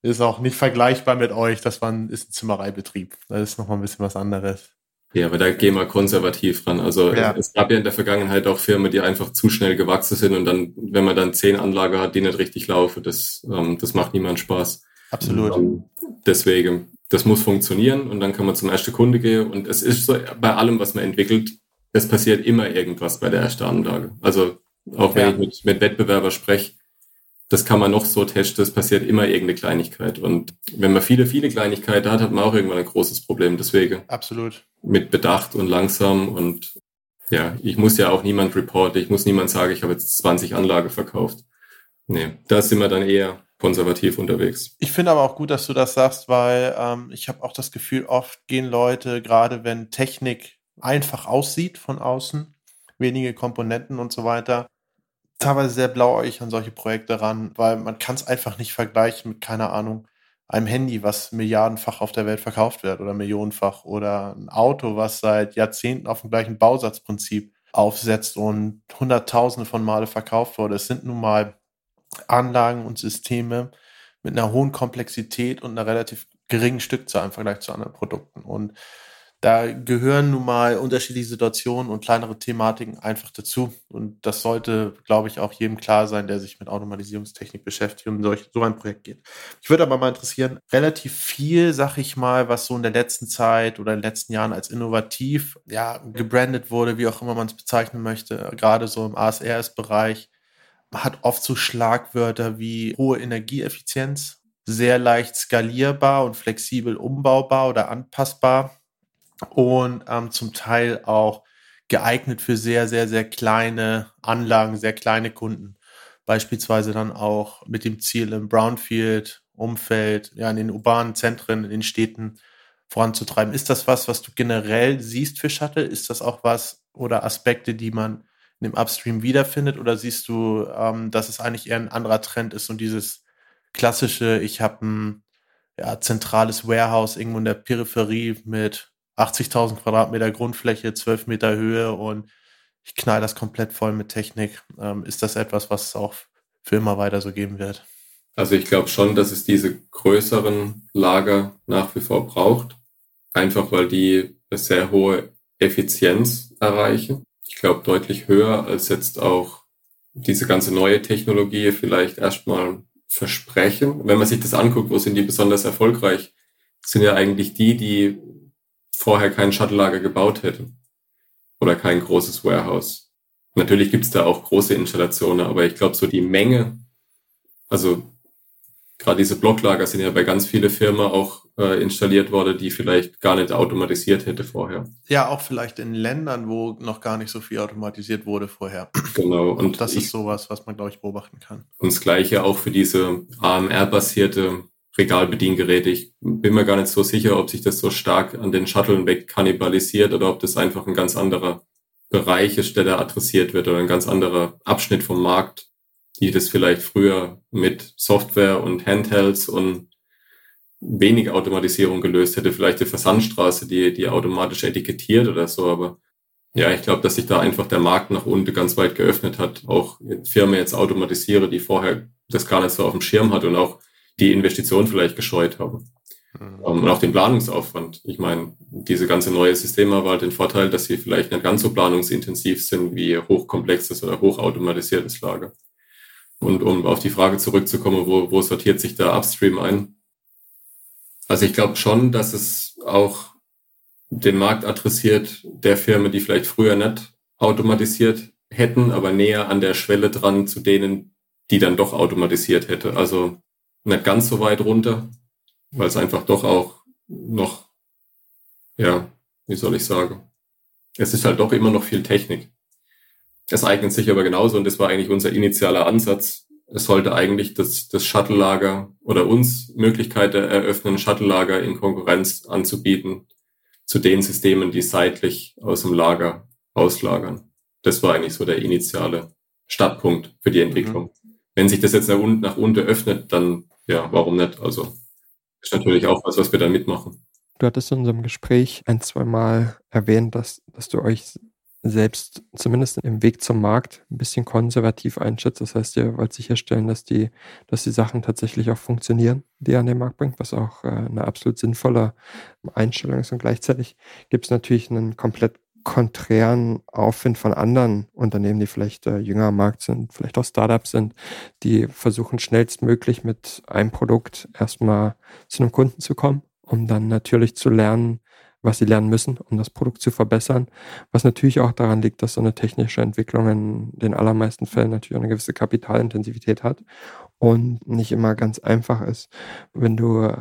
Ist auch nicht vergleichbar mit euch. Das war ein, ist ein Zimmereibetrieb. Das ist nochmal ein bisschen was anderes. Ja, aber da gehen wir konservativ ran. Also ja. es, es, gab ja in der Vergangenheit auch Firmen, die einfach zu schnell gewachsen sind und dann, wenn man dann zehn Anlagen hat, die nicht richtig laufen, das, ähm, das macht niemand Spaß. Absolut. Und, ähm, deswegen, das muss funktionieren und dann kann man zum ersten Kunde gehen und es ist so, bei allem, was man entwickelt, es passiert immer irgendwas bei der ersten Anlage. Also auch wenn ja. ich mit, mit Wettbewerber spreche, das kann man noch so testen, es passiert immer irgendeine Kleinigkeit. Und wenn man viele, viele Kleinigkeiten hat, hat man auch irgendwann ein großes Problem. Deswegen. Absolut. Mit Bedacht und langsam und ja, ich muss ja auch niemand reporten, ich muss niemand sagen, ich habe jetzt 20 Anlage verkauft. Nee, da sind wir dann eher konservativ unterwegs. Ich finde aber auch gut, dass du das sagst, weil ähm, ich habe auch das Gefühl, oft gehen Leute, gerade wenn Technik einfach aussieht von außen, wenige Komponenten und so weiter, teilweise sehr blauäugig an solche Projekte ran, weil man kann es einfach nicht vergleichen mit, keine Ahnung, einem Handy, was milliardenfach auf der Welt verkauft wird oder millionenfach oder ein Auto, was seit Jahrzehnten auf dem gleichen Bausatzprinzip aufsetzt und hunderttausende von Male verkauft wurde. Es sind nun mal Anlagen und Systeme mit einer hohen Komplexität und einer relativ geringen Stückzahl im Vergleich zu anderen Produkten. Und da gehören nun mal unterschiedliche Situationen und kleinere Thematiken einfach dazu. Und das sollte, glaube ich, auch jedem klar sein, der sich mit Automatisierungstechnik beschäftigt und solch, so ein Projekt geht. Ich würde aber mal interessieren, relativ viel, sag ich mal, was so in der letzten Zeit oder in den letzten Jahren als innovativ, ja, gebrandet wurde, wie auch immer man es bezeichnen möchte, gerade so im ASRS-Bereich, hat oft so Schlagwörter wie hohe Energieeffizienz, sehr leicht skalierbar und flexibel umbaubar oder anpassbar und ähm, zum Teil auch geeignet für sehr, sehr, sehr kleine Anlagen, sehr kleine Kunden. Beispielsweise dann auch mit dem Ziel im Brownfield-Umfeld, ja, in den urbanen Zentren, in den Städten voranzutreiben. Ist das was, was du generell siehst für Shuttle? Ist das auch was oder Aspekte, die man in dem Upstream wiederfindet? Oder siehst du, ähm, dass es eigentlich eher ein anderer Trend ist und dieses klassische, ich habe ein ja, zentrales Warehouse irgendwo in der Peripherie mit 80.000 Quadratmeter Grundfläche, 12 Meter Höhe und ich knall das komplett voll mit Technik. Ähm, ist das etwas, was es auch für immer weiter so geben wird? Also ich glaube schon, dass es diese größeren Lager nach wie vor braucht, einfach weil die eine sehr hohe Effizienz erreichen. Ich glaube deutlich höher als jetzt auch diese ganze neue Technologie vielleicht erstmal versprechen. Wenn man sich das anguckt, wo sind die besonders erfolgreich, sind ja eigentlich die, die vorher kein Shuttle-Lager gebaut hätten oder kein großes Warehouse. Natürlich gibt's da auch große Installationen, aber ich glaube, so die Menge, also gerade diese Blocklager sind ja bei ganz viele Firmen auch äh, installiert worden, die vielleicht gar nicht automatisiert hätte vorher. Ja, auch vielleicht in Ländern, wo noch gar nicht so viel automatisiert wurde vorher. Genau. Und das ist sowas, was man, glaube ich, beobachten kann. Und das Gleiche auch für diese AMR-basierte Regalbediengeräte. Ich bin mir gar nicht so sicher, ob sich das so stark an den Shuttlen weg kannibalisiert oder ob das einfach ein ganz anderer Bereich ist, der da adressiert wird oder ein ganz anderer Abschnitt vom Markt, die das vielleicht früher mit Software und Handhelds und wenig Automatisierung gelöst hätte. Vielleicht die Versandstraße, die, die automatisch etikettiert oder so, aber ja, ich glaube, dass sich da einfach der Markt nach unten ganz weit geöffnet hat. Auch Firmen jetzt automatisiere, die vorher das gar nicht so auf dem Schirm hat und auch die Investition vielleicht gescheut haben. Mhm. Um, und auch den Planungsaufwand. Ich meine, diese ganze neue Systeme haben halt den Vorteil, dass sie vielleicht nicht ganz so planungsintensiv sind wie hochkomplexes oder hochautomatisiertes Lager. Und um auf die Frage zurückzukommen, wo, wo sortiert sich da Upstream ein? Also ich glaube schon, dass es auch den Markt adressiert der Firmen, die vielleicht früher nicht automatisiert hätten, aber näher an der Schwelle dran zu denen, die dann doch automatisiert hätte. Also nicht ganz so weit runter, weil es einfach doch auch noch, ja, wie soll ich sagen, es ist halt doch immer noch viel Technik. Es eignet sich aber genauso und das war eigentlich unser initialer Ansatz. Es sollte eigentlich das, das Shuttle-Lager oder uns Möglichkeiten eröffnen, Shuttle-Lager in Konkurrenz anzubieten zu den Systemen, die seitlich aus dem Lager auslagern. Das war eigentlich so der initiale Startpunkt für die Entwicklung. Mhm. Wenn sich das jetzt nach unten, nach unten öffnet, dann ja, warum nicht? Also ist natürlich auch was, was wir da mitmachen. Du hattest in unserem Gespräch ein, zwei Mal erwähnt, dass, dass du euch selbst zumindest im Weg zum Markt ein bisschen konservativ einschätzt. Das heißt, ihr wollt sicherstellen, dass die, dass die Sachen tatsächlich auch funktionieren, die ihr an den Markt bringt, was auch äh, eine absolut sinnvolle Einstellung ist. Und gleichzeitig gibt es natürlich einen komplett konträren Aufwind von anderen Unternehmen, die vielleicht äh, jünger am Markt sind, vielleicht auch Startups sind, die versuchen schnellstmöglich mit einem Produkt erstmal zu einem Kunden zu kommen, um dann natürlich zu lernen, was sie lernen müssen, um das Produkt zu verbessern. Was natürlich auch daran liegt, dass so eine technische Entwicklung in den allermeisten Fällen natürlich eine gewisse Kapitalintensivität hat und nicht immer ganz einfach ist. Wenn du äh,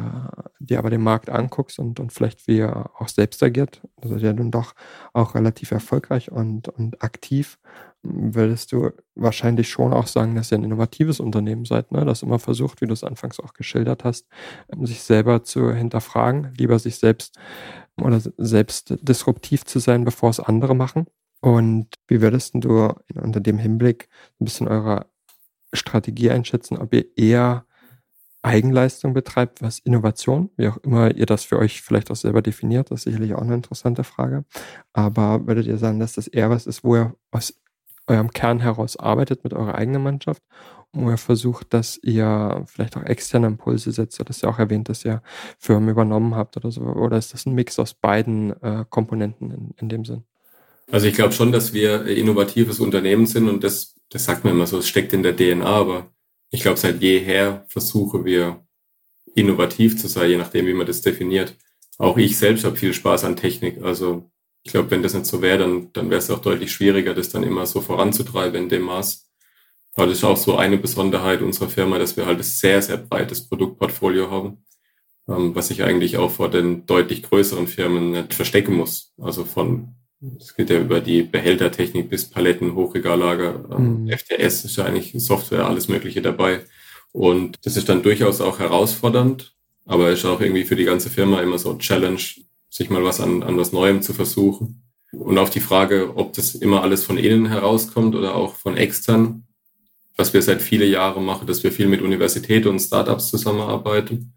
dir aber den Markt anguckst und, und vielleicht wie er auch selbst agiert, also ja nun doch auch relativ erfolgreich und, und aktiv, würdest du wahrscheinlich schon auch sagen, dass ihr ein innovatives Unternehmen seid, ne? das immer versucht, wie du es anfangs auch geschildert hast, sich selber zu hinterfragen, lieber sich selbst oder selbst disruptiv zu sein, bevor es andere machen. Und wie würdest du unter dem Hinblick ein bisschen eure Strategie einschätzen, ob ihr eher Eigenleistung betreibt, was Innovation, wie auch immer ihr das für euch vielleicht auch selber definiert, das ist sicherlich auch eine interessante Frage. Aber würdet ihr sagen, dass das eher was ist, wo ihr aus eurem Kern heraus arbeitet mit eurer eigenen Mannschaft wo ihr versucht, dass ihr vielleicht auch externe Impulse setzt. Du hast ja auch erwähnt, dass ihr Firmen übernommen habt oder so. Oder ist das ein Mix aus beiden äh, Komponenten in, in dem Sinn? Also ich glaube schon, dass wir innovatives Unternehmen sind und das, das sagt man immer so, es steckt in der DNA, aber ich glaube, seit jeher versuche wir innovativ zu sein, je nachdem, wie man das definiert. Auch ich selbst habe viel Spaß an Technik. Also ich glaube, wenn das nicht so wäre, dann, dann wäre es auch deutlich schwieriger, das dann immer so voranzutreiben in dem Maß. Aber das ist auch so eine Besonderheit unserer Firma, dass wir halt ein sehr, sehr breites Produktportfolio haben, ähm, was ich eigentlich auch vor den deutlich größeren Firmen nicht verstecken muss. Also von, es geht ja über die Behältertechnik bis Paletten, Hochregallager, ähm, mhm. FTS ist ja eigentlich Software, alles Mögliche dabei. Und das ist dann durchaus auch herausfordernd, aber ist auch irgendwie für die ganze Firma immer so Challenge, sich mal was an, an was Neuem zu versuchen. Und auf die Frage, ob das immer alles von innen herauskommt oder auch von extern, was wir seit viele Jahren machen, dass wir viel mit Universitäten und Startups zusammenarbeiten,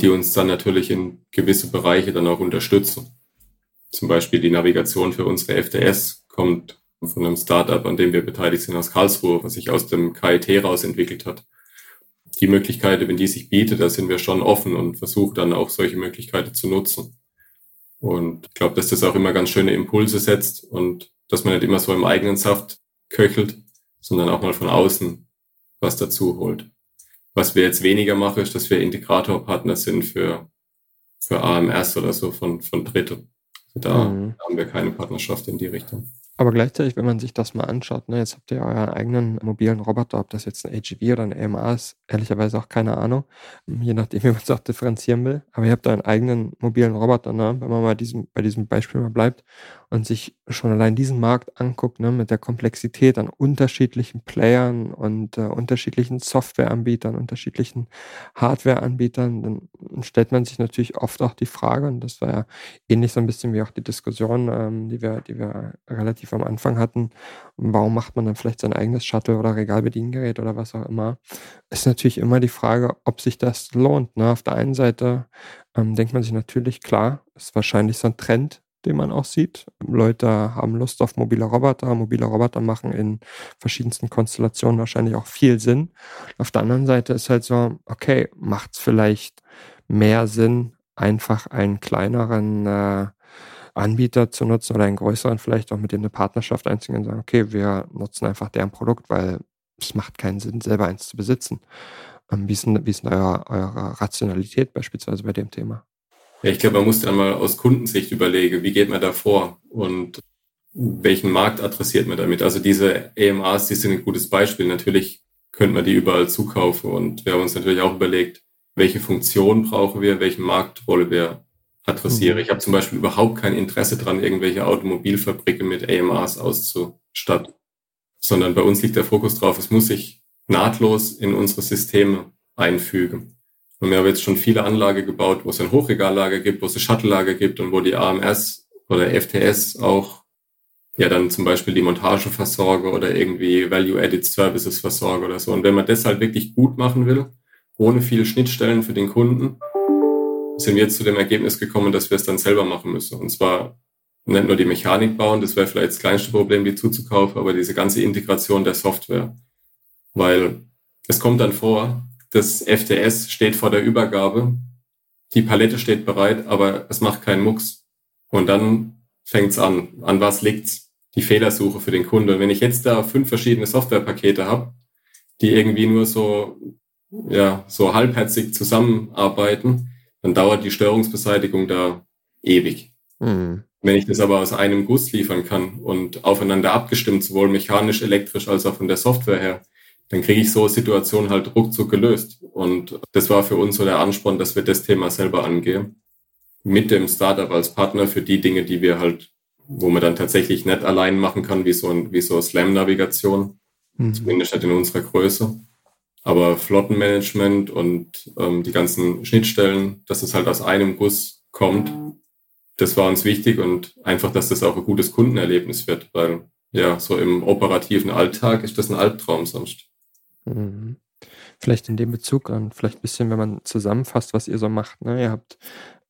die uns dann natürlich in gewisse Bereiche dann auch unterstützen. Zum Beispiel die Navigation für unsere FDS kommt von einem Startup, an dem wir beteiligt sind aus Karlsruhe, was sich aus dem KIT raus entwickelt hat. Die Möglichkeiten, wenn die sich bietet, da sind wir schon offen und versuchen dann auch solche Möglichkeiten zu nutzen. Und ich glaube, dass das auch immer ganz schöne Impulse setzt und dass man nicht immer so im eigenen Saft köchelt, sondern auch mal von außen was dazu holt. Was wir jetzt weniger machen, ist, dass wir Integratorpartner sind für, für AMS oder so von, von Dritten. Da mhm. haben wir keine Partnerschaft in die Richtung. Aber gleichzeitig, wenn man sich das mal anschaut, ne, jetzt habt ihr euren eigenen mobilen Roboter, ob das jetzt ein AGV oder ein AMA ist, ehrlicherweise auch keine Ahnung, je nachdem, wie man es auch differenzieren will. Aber ihr habt euren eigenen mobilen Roboter, ne, wenn man mal diesem, bei diesem Beispiel mal bleibt und sich schon allein diesen Markt anguckt, ne, mit der Komplexität an unterschiedlichen Playern und äh, unterschiedlichen Softwareanbietern, unterschiedlichen Hardwareanbietern, dann stellt man sich natürlich oft auch die Frage, und das war ja ähnlich so ein bisschen wie auch die Diskussion, ähm, die wir, die wir relativ am Anfang hatten, warum macht man dann vielleicht sein eigenes Shuttle oder Regalbediengerät oder was auch immer, ist natürlich immer die Frage, ob sich das lohnt. Ne? Auf der einen Seite ähm, denkt man sich natürlich, klar, ist wahrscheinlich so ein Trend, den man auch sieht. Leute haben Lust auf mobile Roboter. Mobile Roboter machen in verschiedensten Konstellationen wahrscheinlich auch viel Sinn. Auf der anderen Seite ist halt so, okay, macht es vielleicht mehr Sinn, einfach einen kleineren äh, Anbieter zu nutzen oder einen größeren, vielleicht auch mit dem eine Partnerschaft einzugehen und sagen, okay, wir nutzen einfach deren Produkt, weil es macht keinen Sinn, selber eins zu besitzen. Ähm, wie ist denn, wie ist denn eure, eure Rationalität beispielsweise bei dem Thema? Ja, ich glaube, man muss dann mal aus Kundensicht überlegen, wie geht man da vor und welchen Markt adressiert man damit. Also diese EMAs, die sind ein gutes Beispiel. Natürlich könnte man die überall zukaufen und wir haben uns natürlich auch überlegt, welche Funktion brauchen wir, welchen Markt wollen wir adressieren. Mhm. Ich habe zum Beispiel überhaupt kein Interesse daran, irgendwelche Automobilfabriken mit AMAs auszustatten, sondern bei uns liegt der Fokus drauf, es muss sich nahtlos in unsere Systeme einfügen. Und wir haben jetzt schon viele Anlagen gebaut, wo es ein Hochregallager gibt, wo es ein Shuttle-Lager gibt und wo die AMS oder FTS auch ja dann zum Beispiel die Montageversorger oder irgendwie Value-Added Services versorgen oder so. Und wenn man das halt wirklich gut machen will, ohne viele Schnittstellen für den Kunden, sind wir jetzt zu dem Ergebnis gekommen, dass wir es dann selber machen müssen. Und zwar nicht nur die Mechanik bauen, das wäre vielleicht das kleinste Problem, die zuzukaufen, aber diese ganze Integration der Software. Weil es kommt dann vor, das FTS steht vor der Übergabe, die Palette steht bereit, aber es macht keinen Mucks. Und dann fängt's an. An was liegt's? Die Fehlersuche für den Kunden. Und wenn ich jetzt da fünf verschiedene Softwarepakete habe, die irgendwie nur so, ja, so halbherzig zusammenarbeiten, dann dauert die Störungsbeseitigung da ewig. Mhm. Wenn ich das aber aus einem Guss liefern kann und aufeinander abgestimmt, sowohl mechanisch, elektrisch als auch von der Software her, dann kriege ich so Situationen halt ruckzuck gelöst. Und das war für uns so der Ansporn, dass wir das Thema selber angehen. Mit dem Startup als Partner für die Dinge, die wir halt, wo man dann tatsächlich nicht allein machen kann, wie so ein, wie so Slam-Navigation. Mhm. Zumindest nicht in unserer Größe. Aber Flottenmanagement und ähm, die ganzen Schnittstellen, dass es halt aus einem Guss kommt, das war uns wichtig und einfach, dass das auch ein gutes Kundenerlebnis wird, weil ja, so im operativen Alltag ist das ein Albtraum sonst. Mhm. Vielleicht in dem Bezug und vielleicht ein bisschen, wenn man zusammenfasst, was ihr so macht. Ne? Ihr habt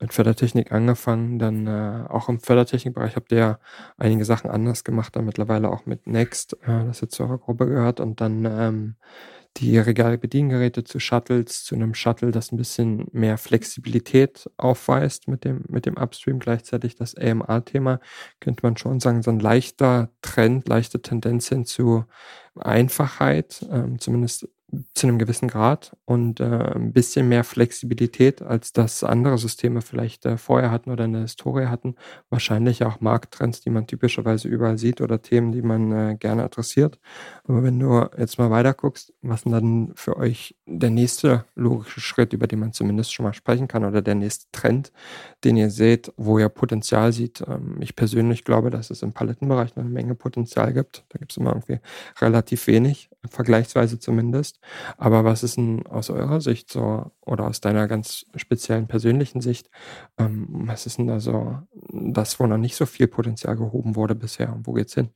mit Fördertechnik angefangen, dann äh, auch im Fördertechnikbereich habt ihr ja einige Sachen anders gemacht, dann mittlerweile auch mit Next, äh, das jetzt zu eurer Gruppe gehört und dann ähm, die Regalbediengeräte zu Shuttles, zu einem Shuttle, das ein bisschen mehr Flexibilität aufweist mit dem, mit dem Upstream. Gleichzeitig das AMA-Thema, könnte man schon sagen, so ein leichter Trend, leichte Tendenz hin zu Einfachheit, ähm, zumindest zu einem gewissen Grad und äh, ein bisschen mehr Flexibilität, als das andere Systeme vielleicht äh, vorher hatten oder in der Historie hatten. Wahrscheinlich auch Markttrends, die man typischerweise überall sieht oder Themen, die man äh, gerne adressiert. Aber wenn du jetzt mal weiter guckst, was denn dann für euch der nächste logische Schritt, über den man zumindest schon mal sprechen kann oder der nächste Trend, den ihr seht, wo ihr Potenzial sieht? Ähm, ich persönlich glaube, dass es im Palettenbereich noch eine Menge Potenzial gibt. Da gibt es immer irgendwie relativ wenig, vergleichsweise zumindest. Aber was ist denn aus eurer Sicht so oder aus deiner ganz speziellen persönlichen Sicht, ähm, was ist denn da so das, wo noch nicht so viel Potenzial gehoben wurde bisher? Wo geht's hin?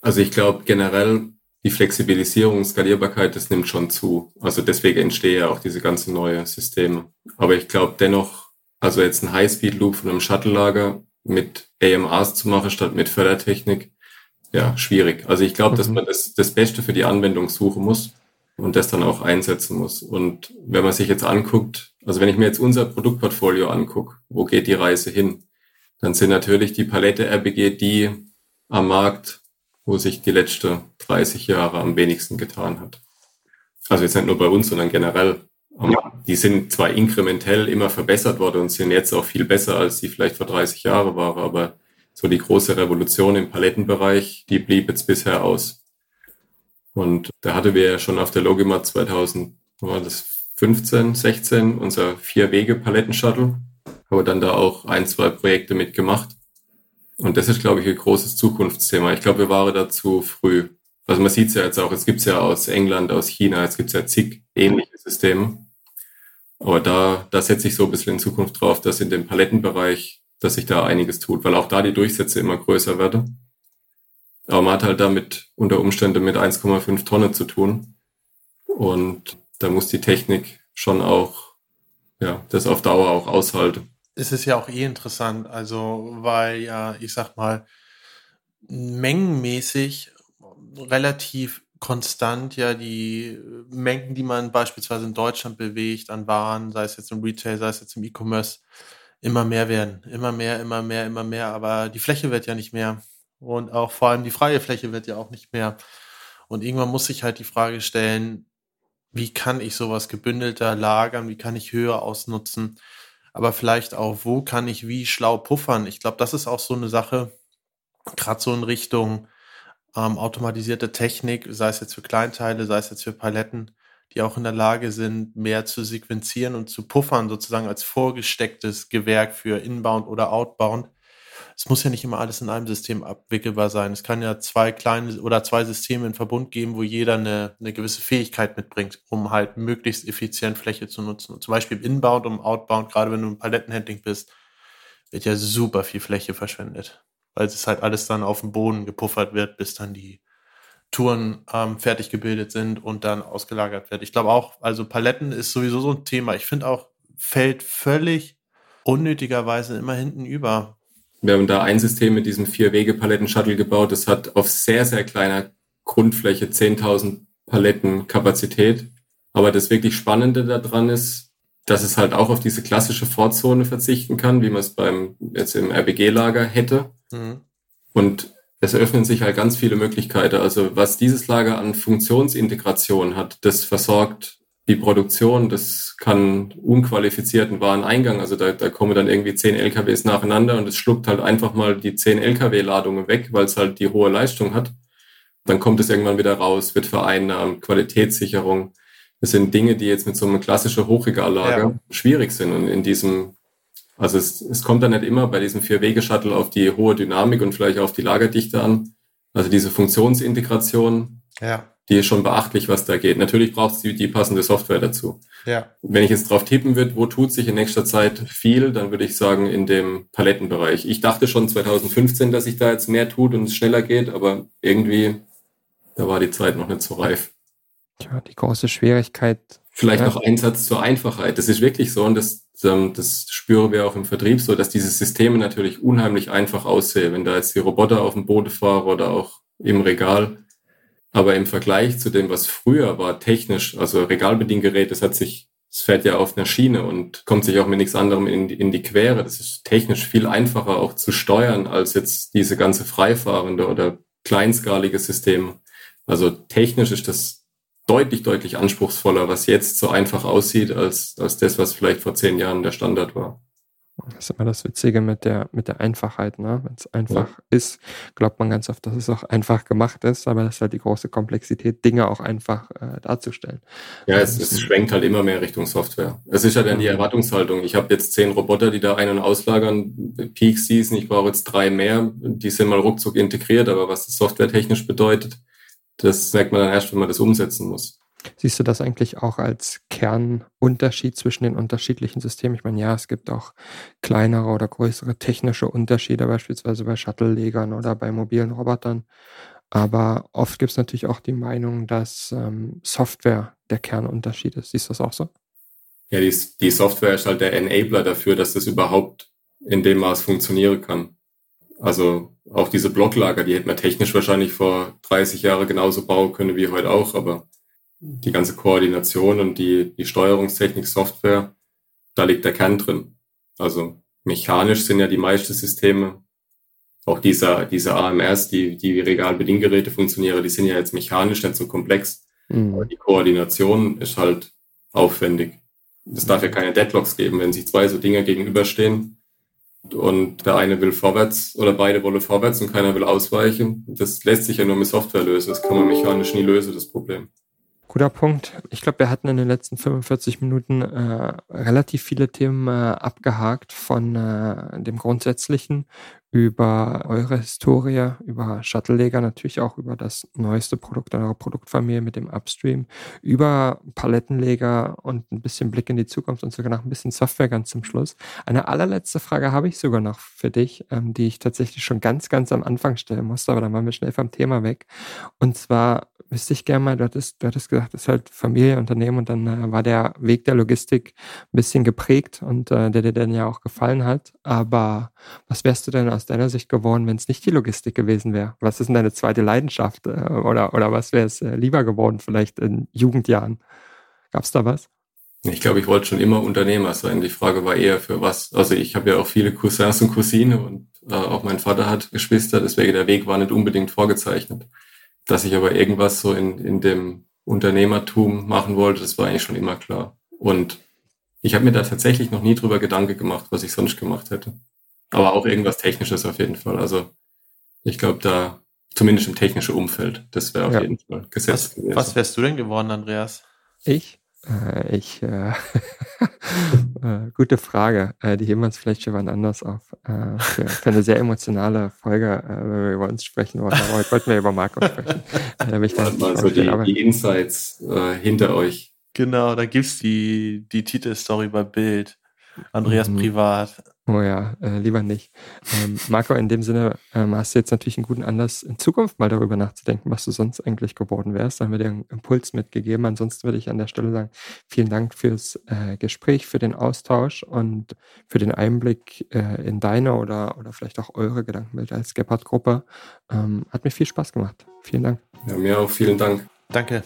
Also ich glaube generell die Flexibilisierung, Skalierbarkeit, das nimmt schon zu. Also deswegen entstehen ja auch diese ganzen neue Systeme. Aber ich glaube dennoch, also jetzt ein High-Speed-Loop von einem Shuttle-Lager mit AMAs zu machen statt mit Fördertechnik, ja, schwierig. Also ich glaube, mhm. dass man das, das Beste für die Anwendung suchen muss und das dann auch einsetzen muss. Und wenn man sich jetzt anguckt, also wenn ich mir jetzt unser Produktportfolio angucke, wo geht die Reise hin, dann sind natürlich die Palette RBG die am Markt, wo sich die letzten 30 Jahre am wenigsten getan hat. Also jetzt nicht nur bei uns, sondern generell. Die sind zwar inkrementell immer verbessert worden und sind jetzt auch viel besser, als die vielleicht vor 30 Jahren waren, aber so die große Revolution im Palettenbereich, die blieb jetzt bisher aus. Und da hatte wir ja schon auf der Logimat 2000, war das 15, 16, unser Vier-Wege-Paletten-Shuttle. Aber dann da auch ein, zwei Projekte mitgemacht. Und das ist, glaube ich, ein großes Zukunftsthema. Ich glaube, wir waren da zu früh. Also man sieht es ja jetzt auch, es gibt es ja aus England, aus China, es gibt ja zig ähnliche Systeme. Aber da, da setze ich so ein bisschen in Zukunft drauf, dass in dem Palettenbereich, dass sich da einiges tut, weil auch da die Durchsätze immer größer werden. Aber man hat halt damit unter Umständen mit 1,5 Tonnen zu tun. Und da muss die Technik schon auch, ja, das auf Dauer auch aushalten. Es ist ja auch eh interessant, also, weil ja, ich sag mal, mengenmäßig relativ konstant ja die Mengen, die man beispielsweise in Deutschland bewegt an Waren, sei es jetzt im Retail, sei es jetzt im E-Commerce, immer mehr werden. Immer mehr, immer mehr, immer mehr. Aber die Fläche wird ja nicht mehr. Und auch vor allem die freie Fläche wird ja auch nicht mehr. Und irgendwann muss sich halt die Frage stellen, wie kann ich sowas gebündelter lagern, wie kann ich höher ausnutzen, aber vielleicht auch, wo kann ich wie schlau puffern. Ich glaube, das ist auch so eine Sache, gerade so in Richtung ähm, automatisierte Technik, sei es jetzt für Kleinteile, sei es jetzt für Paletten, die auch in der Lage sind, mehr zu sequenzieren und zu puffern, sozusagen als vorgestecktes Gewerk für Inbound oder Outbound es muss ja nicht immer alles in einem System abwickelbar sein. Es kann ja zwei kleine oder zwei Systeme in Verbund geben, wo jeder eine, eine gewisse Fähigkeit mitbringt, um halt möglichst effizient Fläche zu nutzen. Und zum Beispiel Inbound und Outbound, gerade wenn du im Palettenhandling bist, wird ja super viel Fläche verschwendet. Weil es halt alles dann auf dem Boden gepuffert wird, bis dann die Touren ähm, fertig gebildet sind und dann ausgelagert wird. Ich glaube auch, also Paletten ist sowieso so ein Thema. Ich finde auch, fällt völlig unnötigerweise immer hinten über, wir haben da ein System mit diesem Vier-Wege-Paletten-Shuttle gebaut. Das hat auf sehr, sehr kleiner Grundfläche 10.000 Paletten Kapazität. Aber das wirklich Spannende daran ist, dass es halt auch auf diese klassische Vorzone verzichten kann, wie man es beim jetzt im RBG-Lager hätte. Mhm. Und es eröffnen sich halt ganz viele Möglichkeiten. Also was dieses Lager an Funktionsintegration hat, das versorgt die Produktion, das kann unqualifizierten Wareneingang, also da, da kommen dann irgendwie zehn LKWs nacheinander und es schluckt halt einfach mal die zehn LKW-Ladungen weg, weil es halt die hohe Leistung hat. Dann kommt es irgendwann wieder raus, wird vereinnahmt, Qualitätssicherung. Das sind Dinge, die jetzt mit so einem klassischen Hochregallager ja. schwierig sind und in diesem also es, es kommt dann nicht immer bei diesem Vier-Wege-Shuttle auf die hohe Dynamik und vielleicht auf die Lagerdichte an. Also diese Funktionsintegration, ja die ist schon beachtlich, was da geht. Natürlich braucht es die, die passende Software dazu. Ja. Wenn ich jetzt drauf tippen würde, wo tut sich in nächster Zeit viel, dann würde ich sagen in dem Palettenbereich. Ich dachte schon 2015, dass sich da jetzt mehr tut und es schneller geht, aber irgendwie, da war die Zeit noch nicht so reif. Ja, die große Schwierigkeit. Vielleicht ja. noch ein Satz zur Einfachheit. Das ist wirklich so und das, ähm, das spüren wir auch im Vertrieb so, dass diese Systeme natürlich unheimlich einfach aussehen. Wenn da jetzt die Roboter auf dem Boden fahren oder auch im Regal. Aber im Vergleich zu dem, was früher war, technisch, also Regalbediengerät, das hat sich, es fährt ja auf einer Schiene und kommt sich auch mit nichts anderem in die, in die Quere. Das ist technisch viel einfacher auch zu steuern als jetzt diese ganze freifahrende oder kleinskalige Systeme. Also technisch ist das deutlich, deutlich anspruchsvoller, was jetzt so einfach aussieht, als, als das, was vielleicht vor zehn Jahren der Standard war. Das ist immer das Witzige mit der, mit der Einfachheit. Ne? Wenn es einfach ja. ist, glaubt man ganz oft, dass es auch einfach gemacht ist, aber das ist halt die große Komplexität, Dinge auch einfach äh, darzustellen. Ja, es, es schwenkt halt immer mehr Richtung Software. Es ist ja dann die Erwartungshaltung. Ich habe jetzt zehn Roboter, die da ein- und auslagern, Peak Season, ich brauche jetzt drei mehr, die sind mal ruckzuck integriert, aber was das softwaretechnisch bedeutet, das merkt man dann erst, wenn man das umsetzen muss. Siehst du das eigentlich auch als Kernunterschied zwischen den unterschiedlichen Systemen? Ich meine, ja, es gibt auch kleinere oder größere technische Unterschiede, beispielsweise bei Shuttle-Legern oder bei mobilen Robotern. Aber oft gibt es natürlich auch die Meinung, dass ähm, Software der Kernunterschied ist. Siehst du das auch so? Ja, die, die Software ist halt der Enabler dafür, dass das überhaupt in dem Maß funktionieren kann. Also auch diese Blocklager, die hätte man technisch wahrscheinlich vor 30 Jahren genauso bauen können wie heute auch, aber die ganze Koordination und die, die Steuerungstechnik, Software, da liegt der Kern drin. Also mechanisch sind ja die meisten Systeme, auch dieser, diese AMRs, die, die Regalbediengeräte funktionieren, die sind ja jetzt mechanisch nicht so komplex. Mhm. Aber die Koordination ist halt aufwendig. Es darf ja keine Deadlocks geben, wenn sich zwei so Dinge gegenüberstehen und der eine will vorwärts oder beide wollen vorwärts und keiner will ausweichen. Das lässt sich ja nur mit Software lösen. Das kann man mechanisch nie lösen, das Problem. Guter Punkt. Ich glaube, wir hatten in den letzten 45 Minuten äh, relativ viele Themen äh, abgehakt von äh, dem Grundsätzlichen über eure Historie, über Shuttle-Leger, natürlich auch über das neueste Produkt eurer Produktfamilie mit dem Upstream, über Palettenleger und ein bisschen Blick in die Zukunft und sogar noch ein bisschen Software ganz zum Schluss. Eine allerletzte Frage habe ich sogar noch für dich, ähm, die ich tatsächlich schon ganz, ganz am Anfang stellen musste, aber dann waren wir schnell vom Thema weg. Und zwar wüsste ich gerne mal, du hattest, du hattest gesagt, es ist halt Familienunternehmen und dann äh, war der Weg der Logistik ein bisschen geprägt und äh, der dir dann ja auch gefallen hat. Aber was wärst du denn aus deiner Sicht geworden, wenn es nicht die Logistik gewesen wäre? Was ist denn deine zweite Leidenschaft? Äh, oder, oder was wäre es äh, lieber geworden, vielleicht in Jugendjahren? Gab es da was? Ich glaube, ich wollte schon immer Unternehmer sein. Die Frage war eher für was. Also ich habe ja auch viele Cousins und Cousine und äh, auch mein Vater hat Geschwister, deswegen der Weg war nicht unbedingt vorgezeichnet. Dass ich aber irgendwas so in, in dem Unternehmertum machen wollte, das war eigentlich schon immer klar. Und ich habe mir da tatsächlich noch nie drüber Gedanke gemacht, was ich sonst gemacht hätte. Aber auch irgendwas Technisches auf jeden Fall. Also ich glaube, da zumindest im technischen Umfeld, das wäre auf ja. jeden Fall gesetzt was, gewesen. Was wärst du denn geworden, Andreas? Ich? Äh, ich, äh, äh, gute Frage. Äh, die heben wir uns vielleicht schon wann anders auf. Äh, für, für, eine sehr emotionale Folge, äh, wenn wir über uns sprechen wollen. Aber heute wollten wir über Marco sprechen. da bin ich dann mal so die, die Insights hinter euch. Genau, da gibt's die, die Titelstory bei Bild. Andreas mhm. privat. Oh ja, äh, lieber nicht. Ähm, Marco, in dem Sinne ähm, hast du jetzt natürlich einen guten Anlass, in Zukunft mal darüber nachzudenken, was du sonst eigentlich geworden wärst. Da haben wir dir einen Impuls mitgegeben. Ansonsten würde ich an der Stelle sagen, vielen Dank fürs äh, Gespräch, für den Austausch und für den Einblick äh, in deine oder, oder vielleicht auch eure Gedankenwelt als Gepard-Gruppe. Ähm, hat mir viel Spaß gemacht. Vielen Dank. Ja, mir auch vielen Dank. Danke.